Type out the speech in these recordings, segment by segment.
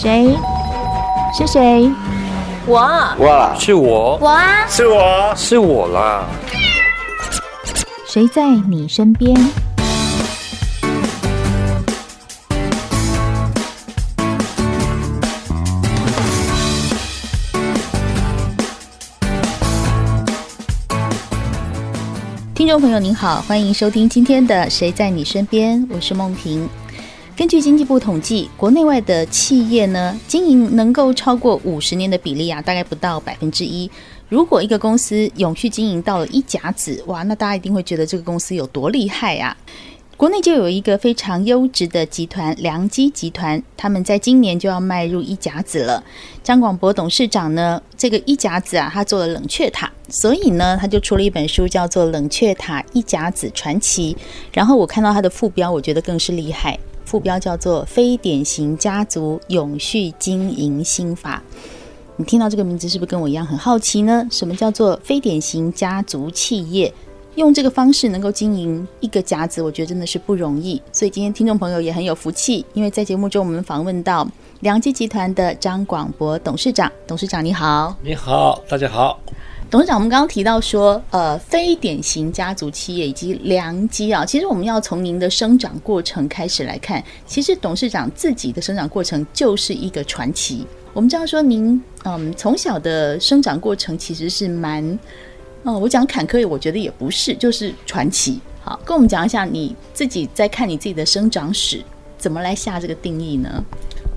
谁？是谁？我。我，是我。我啊，是我，是我啦。谁在你身边？听众朋友您好，欢迎收听今天的《谁在你身边》，我是梦萍。根据经济部统计，国内外的企业呢，经营能够超过五十年的比例啊，大概不到百分之一。如果一个公司永续经营到了一甲子，哇，那大家一定会觉得这个公司有多厉害啊！国内就有一个非常优质的集团——良基集团，他们在今年就要迈入一甲子了。张广博董事长呢，这个一甲子啊，他做了冷却塔，所以呢，他就出了一本书，叫做《冷却塔一甲子传奇》。然后我看到他的副标，我觉得更是厉害，副标叫做《非典型家族永续经营心法》。你听到这个名字，是不是跟我一样很好奇呢？什么叫做非典型家族企业？用这个方式能够经营一个家子，我觉得真的是不容易。所以今天听众朋友也很有福气，因为在节目中我们访问到良基集团的张广博董事长。董事长你好，你好，大家好。董事长，我们刚刚提到说，呃，非典型家族企业以及良机啊，其实我们要从您的生长过程开始来看。其实董事长自己的生长过程就是一个传奇。我们知道说您，嗯，从小的生长过程其实是蛮。哦，我讲坎坷，我觉得也不是，就是传奇。好，跟我们讲一下你自己在看你自己的生长史，怎么来下这个定义呢？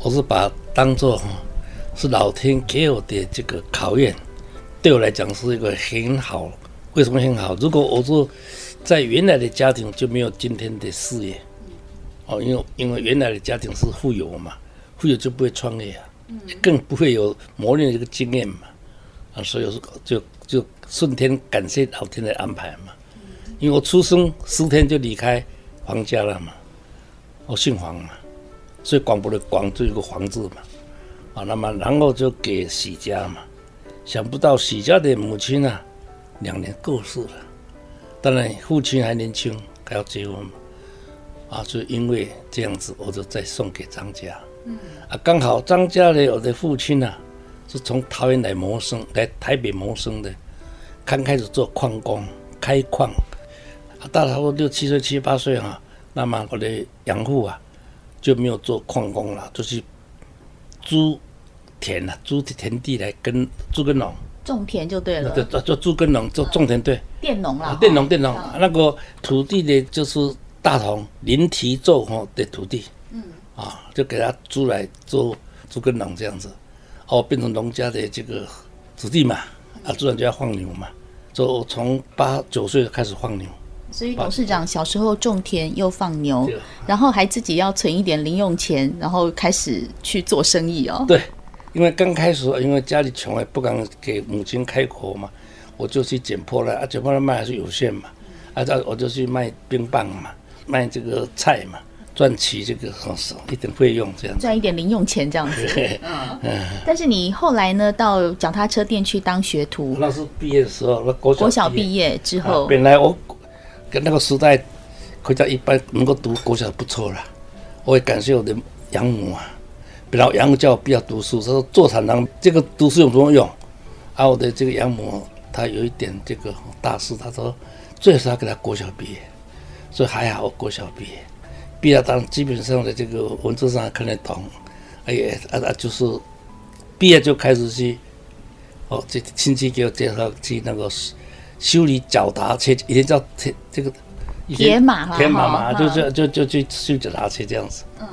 我是把当做是老天给我的这个考验，对我来讲是一个很好。为什么很好？如果我说在原来的家庭就没有今天的事业，哦，因为因为原来的家庭是富有嘛，富有就不会创业啊，更不会有磨练这个经验嘛，啊，所以说就就。顺天感谢老天的安排嘛，因为我出生十天就离开黄家了嘛，我姓黄嘛，所以广博的广就一个黄字嘛，啊，那么然后就给许家嘛，想不到许家的母亲啊，两年过世了，当然父亲还年轻还要结婚。嘛，啊，就因为这样子，我就再送给张家，嗯。啊，刚好张家的我的父亲啊，是从桃园来谋生，来台北谋生的。刚开始做矿工，开矿，到差不多六七岁、七八岁哈，那么我的养父啊就没有做矿工了，就去租田了，租田地来跟租耕农。种田就对了，对，做做租耕农，做种田对，佃农啦，佃农佃农，那个土地的就是大同临提做哈的土地，嗯，啊，就给他租来做租耕农这样子，哦，变成农家的这个子弟嘛。啊，自然就要放牛嘛，就从八九岁开始放牛。所以董事长小时候种田又放牛，然后还自己要存一点零用钱，然后开始去做生意哦。对，因为刚开始因为家里穷，也不敢给母亲开口嘛，我就去捡破烂啊，捡破烂卖还是有限嘛，啊，我就去卖冰棒嘛，卖这个菜嘛。赚取这个很少一点费用，这样赚一点零用钱这样子。嗯，但是你后来呢，到脚踏车店去当学徒。那是毕业的时候，那国小，国小毕业之后，啊，本来我跟那个时代，回家一般能够读国小不错了。我也感谢我的养母啊，本来养母叫我不要读书，他说做厂长这个读书有什么用？啊，我的这个养母她有一点这个大事，她说最少要给他国小毕业，所以还好我国小毕业。毕业当基本上的这个文字上还看得懂，哎呀啊啊，就是毕业就开始去哦，这亲戚给我介绍去那个修理脚踏车，以前叫铁这个铁马铁马嘛，就就就就去修脚踏车这样子。嗯。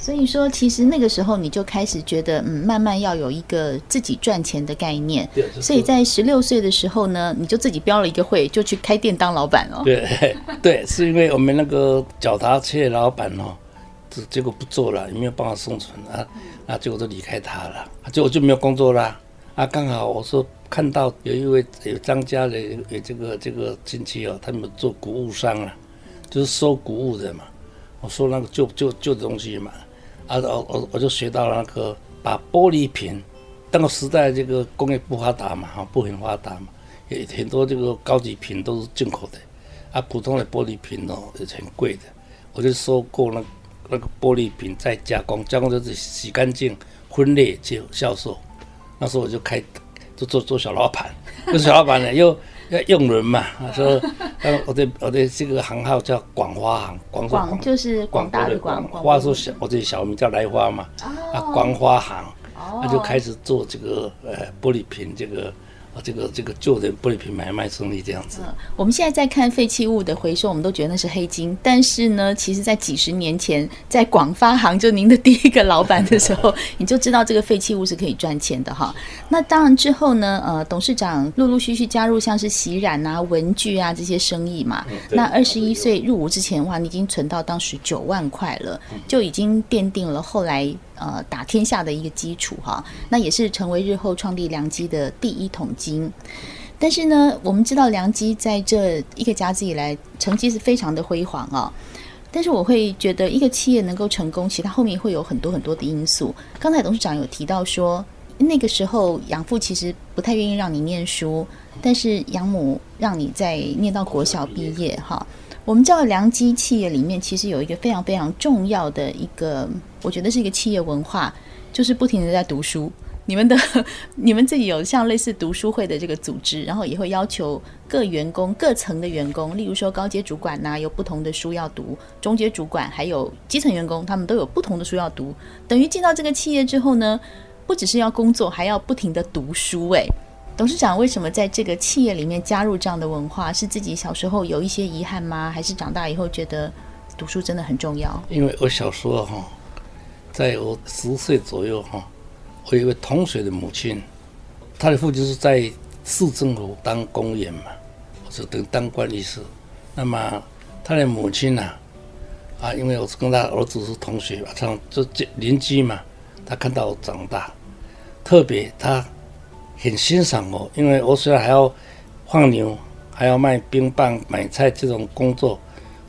所以说，其实那个时候你就开始觉得，嗯，慢慢要有一个自己赚钱的概念。对。所以在十六岁的时候呢，你就自己标了一个会，就去开店当老板了。对 对，是因为我们那个脚踏车老板哦，这结果不做了，也没有办法生存啊，啊结果就离开他了，结果就没有工作啦。啊，刚好我说看到有一位有张家的有这个这个亲戚哦，他们做谷物商啊，就是收谷物的嘛，我说那个旧旧旧的东西嘛。啊，我我我就学到了那个把玻璃瓶，那个时代这个工业不发达嘛，哈，不很发达嘛，也很多这个高级瓶都是进口的，啊，普通的玻璃瓶哦也很贵的，我就收购那那个玻璃瓶再加工，加工就是洗干净，分类就销售。那时候我就开，就做做小老板。做小老板呢，又用人嘛，说，我的我的这个行号叫广花行，广广就是广大的广，花说小，我这小名叫来花嘛，啊，广花行，那就开始做这个呃玻璃瓶这个。啊，这个这个旧的玻璃瓶买卖生意这样子。嗯，我们现在在看废弃物的回收，我们都觉得那是黑金。但是呢，其实，在几十年前，在广发行就您的第一个老板的时候，你就知道这个废弃物是可以赚钱的哈。那当然之后呢，呃，董事长陆陆续续加入像是洗染啊、文具啊这些生意嘛。嗯、那二十一岁入伍之前，的话，你已经存到当时九万块了，就已经奠定了后来。呃，打天下的一个基础哈，那也是成为日后创立良机的第一桶金。但是呢，我们知道良基在这一个家子以来成绩是非常的辉煌啊。但是我会觉得，一个企业能够成功，其实它后面会有很多很多的因素。刚才董事长有提到说，那个时候养父其实不太愿意让你念书，但是养母让你在念到国小毕业哈。我们知道良基企业里面其实有一个非常非常重要的一个，我觉得是一个企业文化，就是不停的在读书。你们的 你们自己有像类似读书会的这个组织，然后也会要求各员工各层的员工，例如说高阶主管呐，有不同的书要读；中阶主管还有基层员工，他们都有不同的书要读。等于进到这个企业之后呢，不只是要工作，还要不停的读书。哎。董事长为什么在这个企业里面加入这样的文化？是自己小时候有一些遗憾吗？还是长大以后觉得读书真的很重要？因为我小时候哈，在我十岁左右哈，我一位同学的母亲，他的父亲是在市政府当公务员嘛，我是等当官意思。那么他的母亲呢，啊，因为我是跟他儿子是同学嘛，他就邻居嘛，他看到我长大，特别他。很欣赏我，因为我虽然还要放牛，还要卖冰棒、买菜这种工作，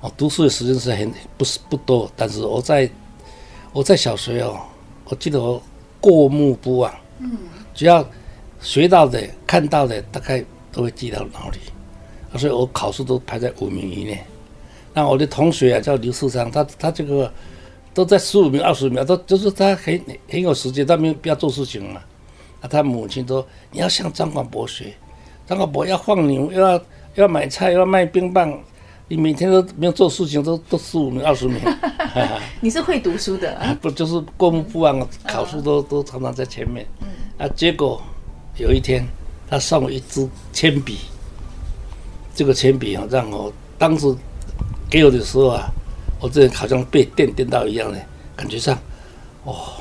我读书的时间是很不是不多。但是我在我在小学哦，我记得我过目不忘，嗯，只要学到的、看到的，大概都会记到脑里，所以我考试都排在五名以内。那我的同学啊，叫刘世昌，他他这个都在十五名、二十名，都就是他很很有时间，他没有必要做事情嘛。那他母亲说：“你要向张广博学，张广博要放牛，又要又要买菜，又要卖冰棒，你每天都没有做事情，都都十五名、二十名。你是会读书的，不就是过目不忘，考试都都常常在前面。啊，结果有一天他送我一支铅笔，这个铅笔啊，让我当时给我的时候啊，我这人好像被电电到一样的感觉上，哦，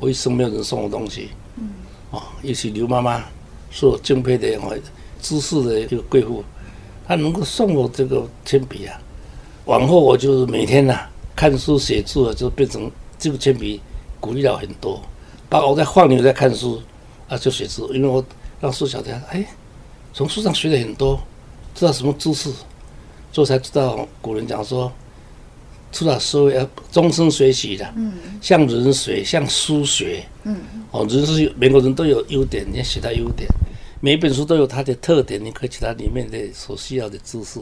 我一生没有人送我东西。”嗯哦，也许刘妈妈是我敬佩的我，知识的一个贵妇，她能够送我这个铅笔啊，往后我就是每天呐、啊、看书写字啊，就变成这个铅笔鼓励了很多。包括我在放牛在看书啊，就写字，因为我让书晓得，哎，从书上学了很多，知道什么知识，所以才知道古人讲说。出了社会要终身学习的，嗯，向人学，像书学，嗯，哦，人是每个人都有优点，你要学他优点，每本书都有它的特点，你可以去它里面的所需要的知识，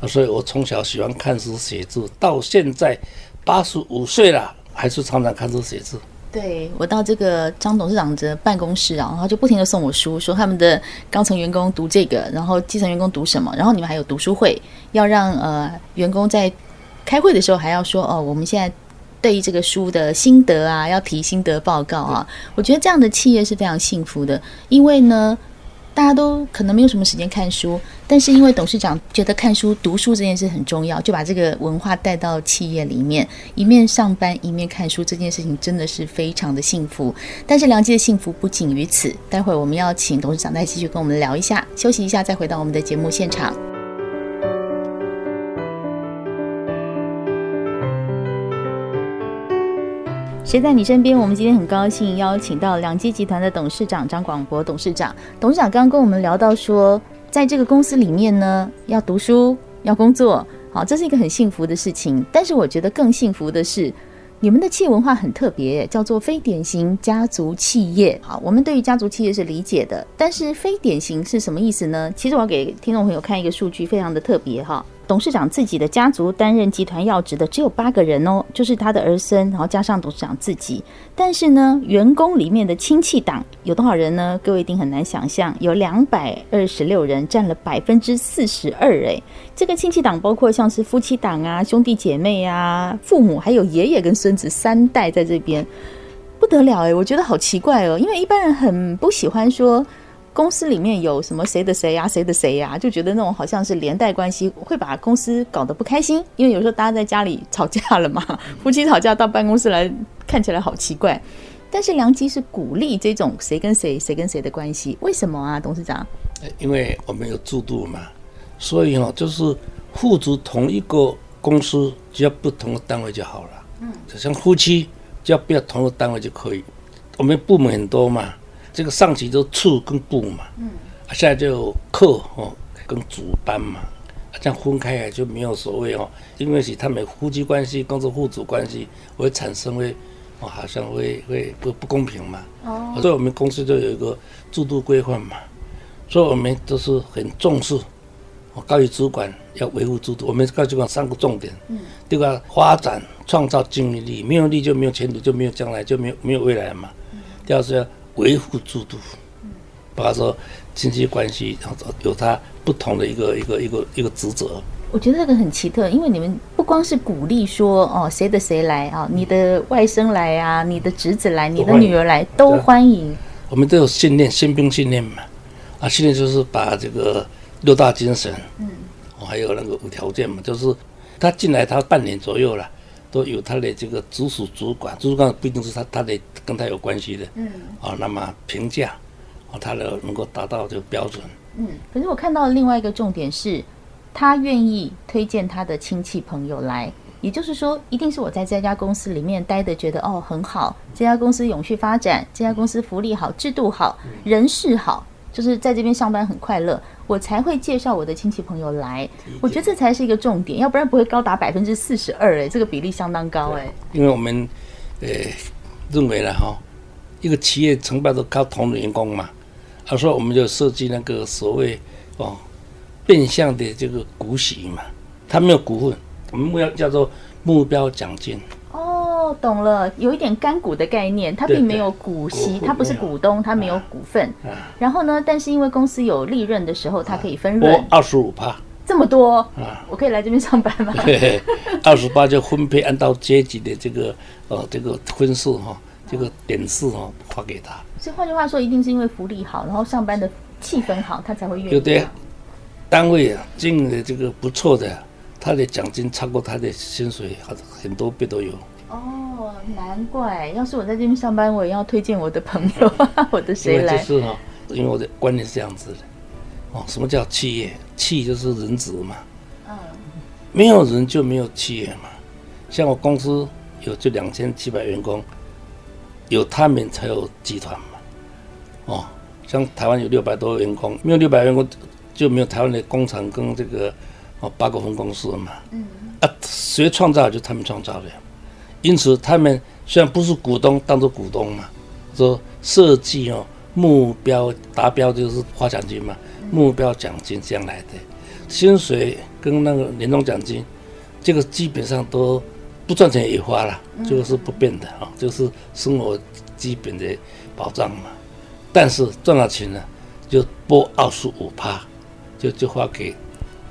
啊，所以我从小喜欢看书写字，到现在八十五岁了，还是常常看书写字。对，我到这个张董事长的办公室啊，然后就不停地送我书，说他们的高层员工读这个，然后基层员工读什么，然后你们还有读书会，要让呃员工在。开会的时候还要说哦，我们现在对于这个书的心得啊，要提心得报告啊。我觉得这样的企业是非常幸福的，因为呢，大家都可能没有什么时间看书，但是因为董事长觉得看书、读书这件事很重要，就把这个文化带到企业里面，一面上班一面看书，这件事情真的是非常的幸福。但是梁记的幸福不仅于此，待会儿我们要请董事长再继续跟我们聊一下，休息一下再回到我们的节目现场。谁在你身边？我们今天很高兴邀请到良基集团的董事长张广博董事长。董事长刚刚跟我们聊到说，在这个公司里面呢，要读书，要工作，好，这是一个很幸福的事情。但是我觉得更幸福的是，你们的企业文化很特别，叫做非典型家族企业。好，我们对于家族企业是理解的，但是非典型是什么意思呢？其实我要给听众朋友看一个数据，非常的特别哈。董事长自己的家族担任集团要职的只有八个人哦，就是他的儿孙，然后加上董事长自己。但是呢，员工里面的亲戚党有多少人呢？各位一定很难想象，有两百二十六人，占了百分之四十二。哎，这个亲戚党包括像是夫妻党啊、兄弟姐妹啊、父母，还有爷爷跟孙子三代在这边，不得了哎！我觉得好奇怪哦，因为一般人很不喜欢说。公司里面有什么谁的谁呀、啊，谁的谁呀、啊，就觉得那种好像是连带关系，会把公司搞得不开心。因为有时候大家在家里吵架了嘛，夫妻吵架到办公室来，看起来好奇怪。但是梁基是鼓励这种谁跟谁、谁跟谁的关系，为什么啊，董事长？因为我们有制度嘛，所以哦，就是户主同一个公司，只要不同的单位就好了。嗯，就像夫妻，只要不要同一个单位就可以。我们部门很多嘛。这个上级都处跟部嘛，嗯，现在就有课哦跟主班嘛，这样分开来就没有所谓哦，因为是他们夫妻关系、工作户主关系会产生会哦，好像会会不不公平嘛，哦，所以我们公司就有一个制度规范嘛，所以我们都是很重视我，高级主管要维护制度，我们高级主管三个重点，嗯，第一个发展创造竞争力，没有力就没有前途，就没有将来，就没有没有未来嘛，嗯，第二是要。维护制度，包括说亲戚关系，然后有他不同的一个一个一个一个职责。我觉得这个很奇特，因为你们不光是鼓励说哦谁的谁来啊，你的外甥来啊，你的侄子来，你的女儿来都欢迎。我们都有训练，新兵训练嘛，啊，训练就是把这个六大精神，嗯，还有那个无条件嘛，就是他进来他半年左右了。都有他的这个直属主管，主管不一定是他他的跟他有关系的，嗯，啊，那么评价，啊，他的能够达到这个标准，嗯。可是我看到另外一个重点是，他愿意推荐他的亲戚朋友来，也就是说，一定是我在这家公司里面待的，觉得哦很好，这家公司永续发展，这家公司福利好，制度好，人事好，就是在这边上班很快乐。我才会介绍我的亲戚朋友来，我觉得这才是一个重点，要不然不会高达百分之四十二哎，这个比例相当高哎。因为我们呃认为了哈，一个企业成败都靠同龄员工嘛，他说我们就设计那个所谓哦变相的这个股息嘛，他没有股份，我们目标叫做目标奖金。哦，懂了，有一点干股的概念，它并没有股息，它不是股东，它没有股份。然后呢，但是因为公司有利润的时候，它可以分润。二十五趴，这么多啊！我可以来这边上班吗？二十八就分配按照阶级的这个呃这个分数哈，这个点数哈发给他。所以换句话说，一定是因为福利好，然后上班的气氛好，他才会愿意。有的单位啊，进的这个不错的，他的奖金超过他的薪水，很很多倍都有。哦，难怪！要是我在这边上班，我也要推荐我的朋友，我的谁来？就是哈，因为我的观念是这样子的。哦，什么叫企业？企就是人质嘛。嗯。没有人就没有企业嘛。像我公司有就两千七百员工，有他们才有集团嘛。哦，像台湾有六百多个员工，没有六百员工就没有台湾的工厂跟这个哦八个分公司嘛。嗯。啊，谁创造就他们创造的。因此，他们虽然不是股东，当做股东嘛，说设计哦，目标达标就是发奖金嘛，目标奖金这样来的，薪水跟那个年终奖金，这个基本上都不赚钱也花了，这个是不变的啊，就是生活基本的保障嘛。但是赚了钱呢，就拨二十五趴，就就发给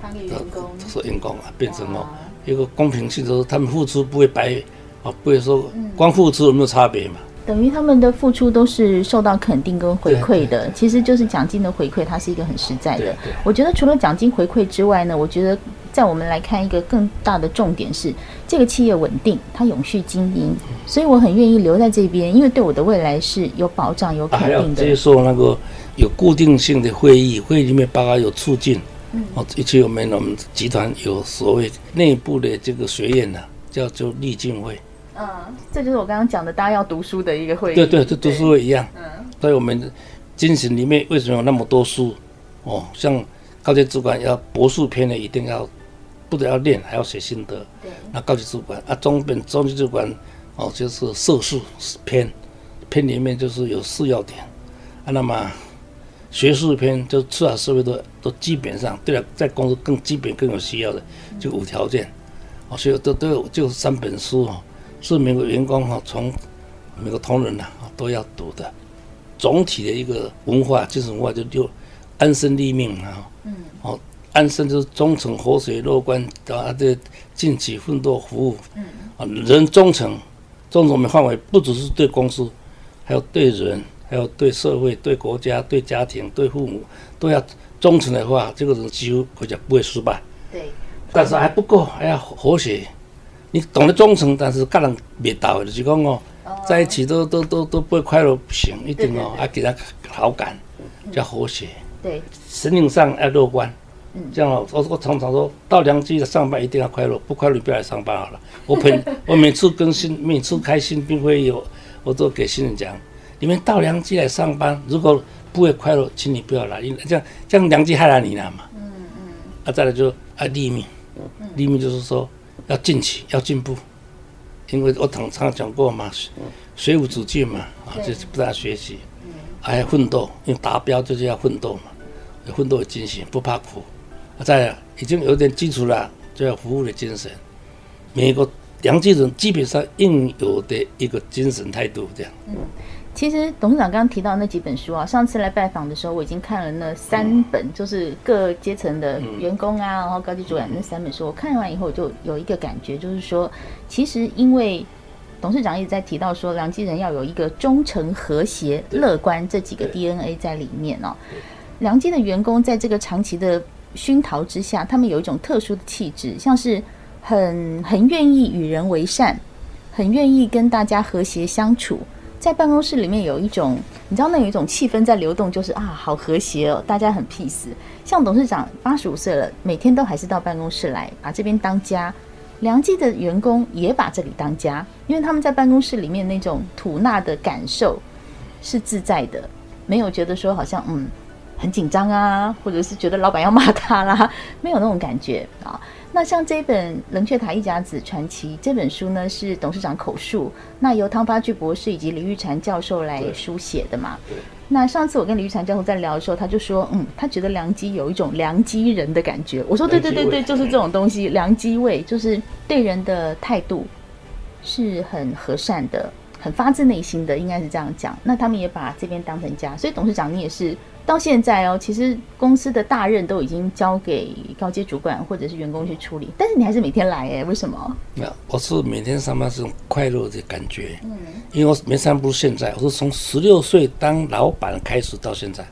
发给员工，是员工啊，变成哦一个公平性，就是他们付出不会白。啊，不会说光付出有没有差别嘛？等于他们的付出都是受到肯定跟回馈的，其实就是奖金的回馈，它是一个很实在的。我觉得除了奖金回馈之外呢，我觉得在我们来看一个更大的重点是，这个企业稳定，它永续经营，所以我很愿意留在这边，因为对我的未来是有保障、有肯定的。接受那个有固定性的会议，会议里面包括有促进，嗯，哦，以及我们我们集团有所谓内部的这个学院呢，叫做励进会。嗯，这就是我刚刚讲的，大家要读书的一个会议。对对，这读书会一样。嗯，所以我们精神里面为什么有那么多书？哦，像高级主管要博士篇的，一定要不得要练，还要写心得。对。那高级主管啊，中本中级主管哦，就是硕士篇，篇里面就是有四要点啊。那么学术篇就出来社会都都基本上对了，在公司更基本更有需要的就五条件，哦，所以都都有就三本书哦，是每个员工哈从每个同仁呐都要读的，总体的一个文化精神文化就就安身立命啊，嗯，哦，安身就是忠诚、和谐、乐观，啊，这进取奋斗服务，嗯，啊，人忠诚，忠诚的范围不只是对公司，还有对人。还有对社会、对国家、对家庭、对父母都要忠诚的话，这个人几乎会讲不会失败。对，但是还不够，还要和谐。你懂得忠诚，但是跟人别倒，就是讲哦，在一起都都都都不会快乐，不行，一定哦，要给他好感，叫和谐。对，心灵上要乐观。嗯，这样哦，我我常常说到良机的上班一定要快乐，不快乐不要来上班好了。我每 我每次更新，每次开新并会有，我都给新人讲。你们到良机来上班，如果不会快乐，请你不要来，因为这样这样良机害了你了嘛。嗯嗯。啊，再来就啊立命，立命就是说要进取，要进步，因为我常常讲过嘛，学无止境嘛，啊就是不断学习，还要奋斗，因为达标就是要奋斗嘛，有奋斗的精神，不怕苦。啊，再来已经有点基础了，就要服务的精神，每一个良基人基本上应有的一个精神态度这样。嗯。其实董事长刚刚提到那几本书啊，上次来拜访的时候，我已经看了那三本，就是各阶层的员工啊，然后高级主管那三本书。我看完以后，我就有一个感觉，就是说，其实因为董事长一直在提到说，梁基人要有一个忠诚、和谐、乐观这几个 DNA 在里面哦。梁基的员工在这个长期的熏陶之下，他们有一种特殊的气质，像是很很愿意与人为善，很愿意跟大家和谐相处。在办公室里面有一种，你知道那有一种气氛在流动，就是啊，好和谐哦，大家很 peace。像董事长八十五岁了，每天都还是到办公室来把这边当家。良记的员工也把这里当家，因为他们在办公室里面那种吐纳的感受是自在的，没有觉得说好像嗯很紧张啊，或者是觉得老板要骂他啦，没有那种感觉啊。那像这本《冷却塔一甲子传奇》这本书呢，是董事长口述，那由汤发巨博士以及李玉婵教授来书写的嘛。那上次我跟李玉婵教授在聊的时候，他就说，嗯，他觉得良基有一种良基人的感觉。我说，对对对对，就是这种东西，良基位，就是对人的态度是很和善的，很发自内心的，应该是这样讲。那他们也把这边当成家，所以董事长你也是。到现在哦，其实公司的大任都已经交给高阶主管或者是员工去处理，但是你还是每天来哎，为什么？那我是每天上班是种快乐的感觉，嗯，因为我没上不是现在，我是从十六岁当老板开始到现在，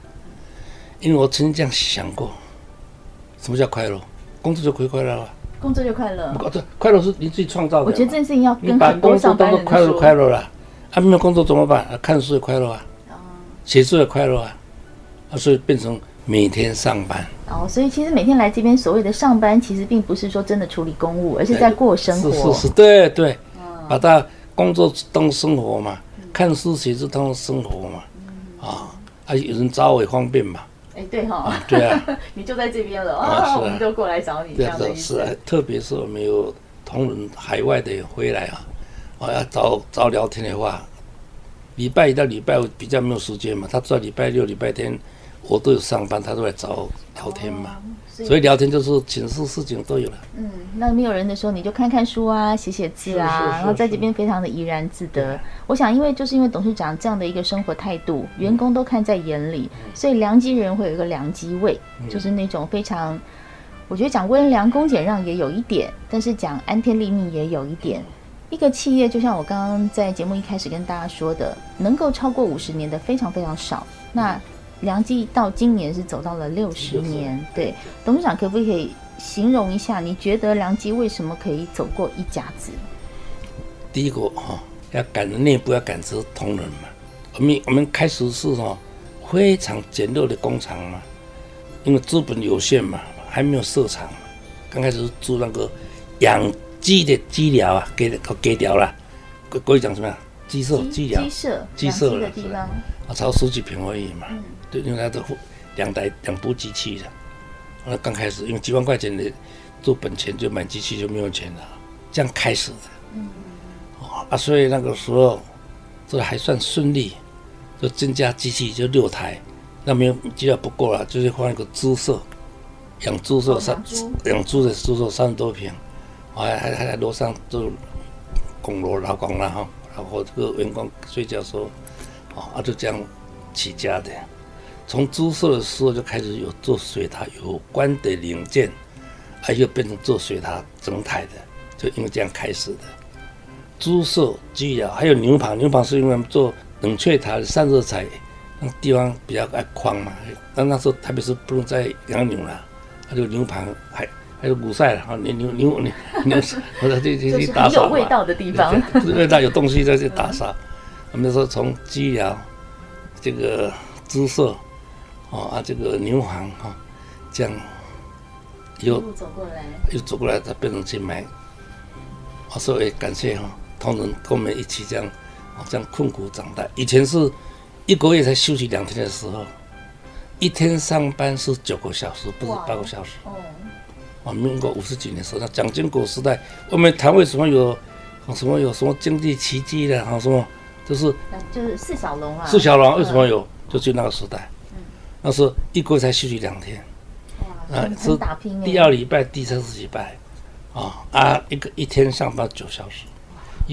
因为我曾经这样想过，什么叫快乐？工作就可以快乐了，工作就快乐，不，这快乐是你自己创造的。我觉得这件事情要跟很多上班人说，快乐快乐了，还没有工作怎么办？啊，看书也快乐啊，写字也快乐啊。所以变成每天上班哦，所以其实每天来这边所谓的上班，其实并不是说真的处理公务，而是在过生活。是是是，对对，嗯、把它工作当生活嘛，嗯、看书写字当生活嘛，嗯、啊，啊有人找我也方便嘛。哎，对哈、哦啊，对啊，你就在这边了啊，啊我们就过来找你这样的意思。是啊，特别是我们有同仁海外的回来啊，我要找找聊天的话，礼拜一到礼拜五比较没有时间嘛，他知道礼拜六、礼拜天。我都有上班，他都来找我聊天嘛，哦、所，以聊天就是寝室事情都有了。嗯，那没有人的时候，你就看看书啊，写写字啊，然后在这边非常的怡然自得。我想，因为就是因为董事长这样的一个生活态度，员工都看在眼里，嗯、所以良机人会有一个良机味，嗯、就是那种非常，我觉得讲温良恭俭让也有一点，但是讲安天立命也有一点。一个企业就像我刚刚在节目一开始跟大家说的，能够超过五十年的非常非常少。那良基到今年是走到了六十年，对，董事长可不可以形容一下？你觉得良基为什么可以走过一甲子？第一个哈，要赶内部要感知同仁嘛。我们我们开始是哈非常简陋的工厂嘛，因为资本有限嘛，还没有设厂。刚开始做那个养鸡的鸡寮啊，给给掉了。国国语讲什么呀？鸡舍、鸡寮、鸡舍、鸡舍的地方啊，超十几坪而已嘛。嗯对，因为他的两台两部机器的，那刚开始用几万块钱的做本钱就买机器就没有钱了，这样开始的。嗯，哦啊，所以那个时候这还算顺利，就增加机器就六台，那没有鸡料不够了，就是换一个猪舍，养猪舍三养猪的猪舍三十多平，还还还在楼上做拱楼劳工了哈，然后这个员工睡觉时候，啊就这样起家的。从猪舍的时候就开始有做水塔有关的零件，还有变成做水塔整台的，就因为这样开始的。猪舍、鸡寮还有牛棚，牛棚是因为做冷却塔的散热材，那地方比较爱宽嘛。但那时候特别是不能再养牛了，还有牛棚还还有古赛了，牛牛牛牛 牛，或者这这这打扫嘛。有味道的地方，味道有东西在这打扫。我们说从鸡寮这个猪舍。哦啊，这个牛黄哈、哦，这样又走过来，又走过来，他变成去买。我说也感谢哈，同仁跟我们一起这样，哦这样困苦长大。以前是一个月才休息两天的时候，一天上班是九个小时，不是八个小时。哦。啊，民国五十几年的时候，那蒋经国时代，我们谈为什么有，什么有什么经济奇迹的，哈什么，就是就是释小龙啊。释小龙为什么有？就就那个时代。那时候一个月才休息两天，啊，是第二礼拜、第三礼拜，啊啊，一个一天上班九小时，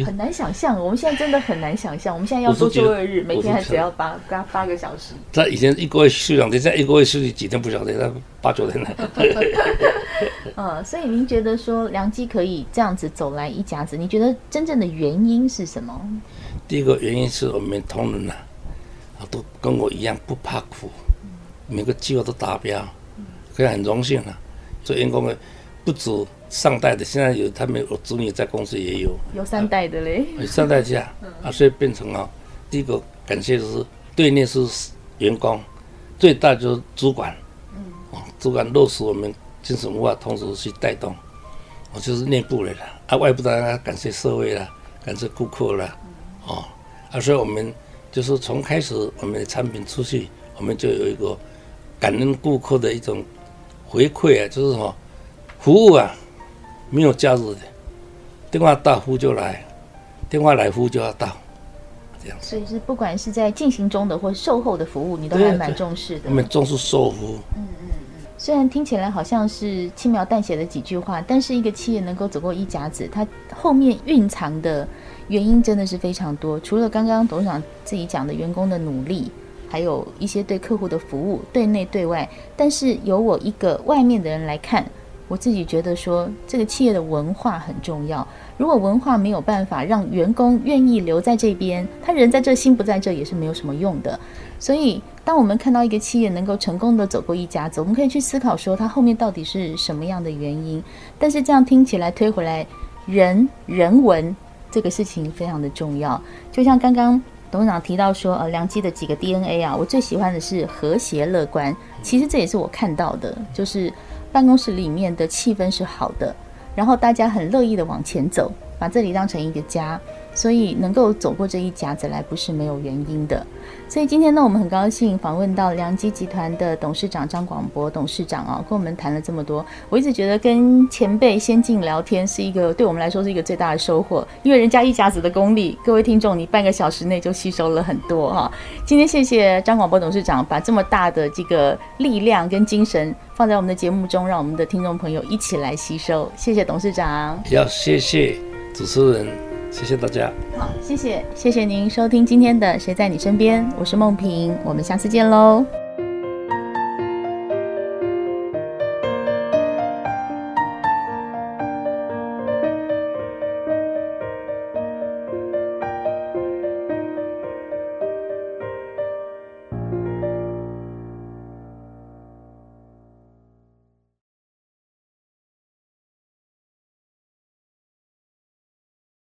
很难想象。我们现在真的很难想象，我们现在要周休二日，每天还只要八八八个小时。在以前一个月休两天，现在一个月休息几天不晓得，那八九天了。嗯，所以您觉得说良机可以这样子走来一甲子，你觉得真正的原因是什么？第一个原因是我们同仁呐，啊，都跟我一样不怕苦。每个计划都达标，可以很荣幸啊。做员工的不止上代的，现在有他们有子女在公司也有，有三代的嘞，有三代家啊，所以变成啊，第一个感谢就是对内是员工，最大就是主管，嗯，主管落实我们精神文化，同时去带动，我就是内部的了啊，外部当然感谢社会了，感谢顾客了，哦，啊，所以我们就是从开始我们的产品出去，我们就有一个。感恩顾客的一种回馈啊，就是什么服务啊，没有假日的，电话到呼就来，电话来呼就要到，这样。所以是不管是在进行中的或售后的服务，你都还蛮重视的。我们重视售后服务。嗯嗯嗯。虽然听起来好像是轻描淡写的几句话，但是一个企业能够走过一甲子，它后面蕴藏的原因真的是非常多。除了刚刚董事长自己讲的员工的努力。还有一些对客户的服务，对内对外，但是由我一个外面的人来看，我自己觉得说，这个企业的文化很重要。如果文化没有办法让员工愿意留在这边，他人在这心不在这也是没有什么用的。所以，当我们看到一个企业能够成功的走过一家子，我们可以去思考说，它后面到底是什么样的原因。但是这样听起来推回来，人人文这个事情非常的重要。就像刚刚。董事长提到说，呃，良基的几个 DNA 啊，我最喜欢的是和谐乐观。其实这也是我看到的，就是办公室里面的气氛是好的，然后大家很乐意的往前走，把这里当成一个家。所以能够走过这一甲子来，不是没有原因的。所以今天呢，我们很高兴访问到良基集团的董事长张广博董事长啊，跟我们谈了这么多。我一直觉得跟前辈先进聊天是一个对我们来说是一个最大的收获，因为人家一甲子的功力，各位听众，你半个小时内就吸收了很多哈。今天谢谢张广博董事长把这么大的这个力量跟精神放在我们的节目中，让我们的听众朋友一起来吸收。谢谢董事长，要谢谢主持人。谢谢大家。好，谢谢，谢谢您收听今天的《谁在你身边》，我是梦萍，我们下次见喽。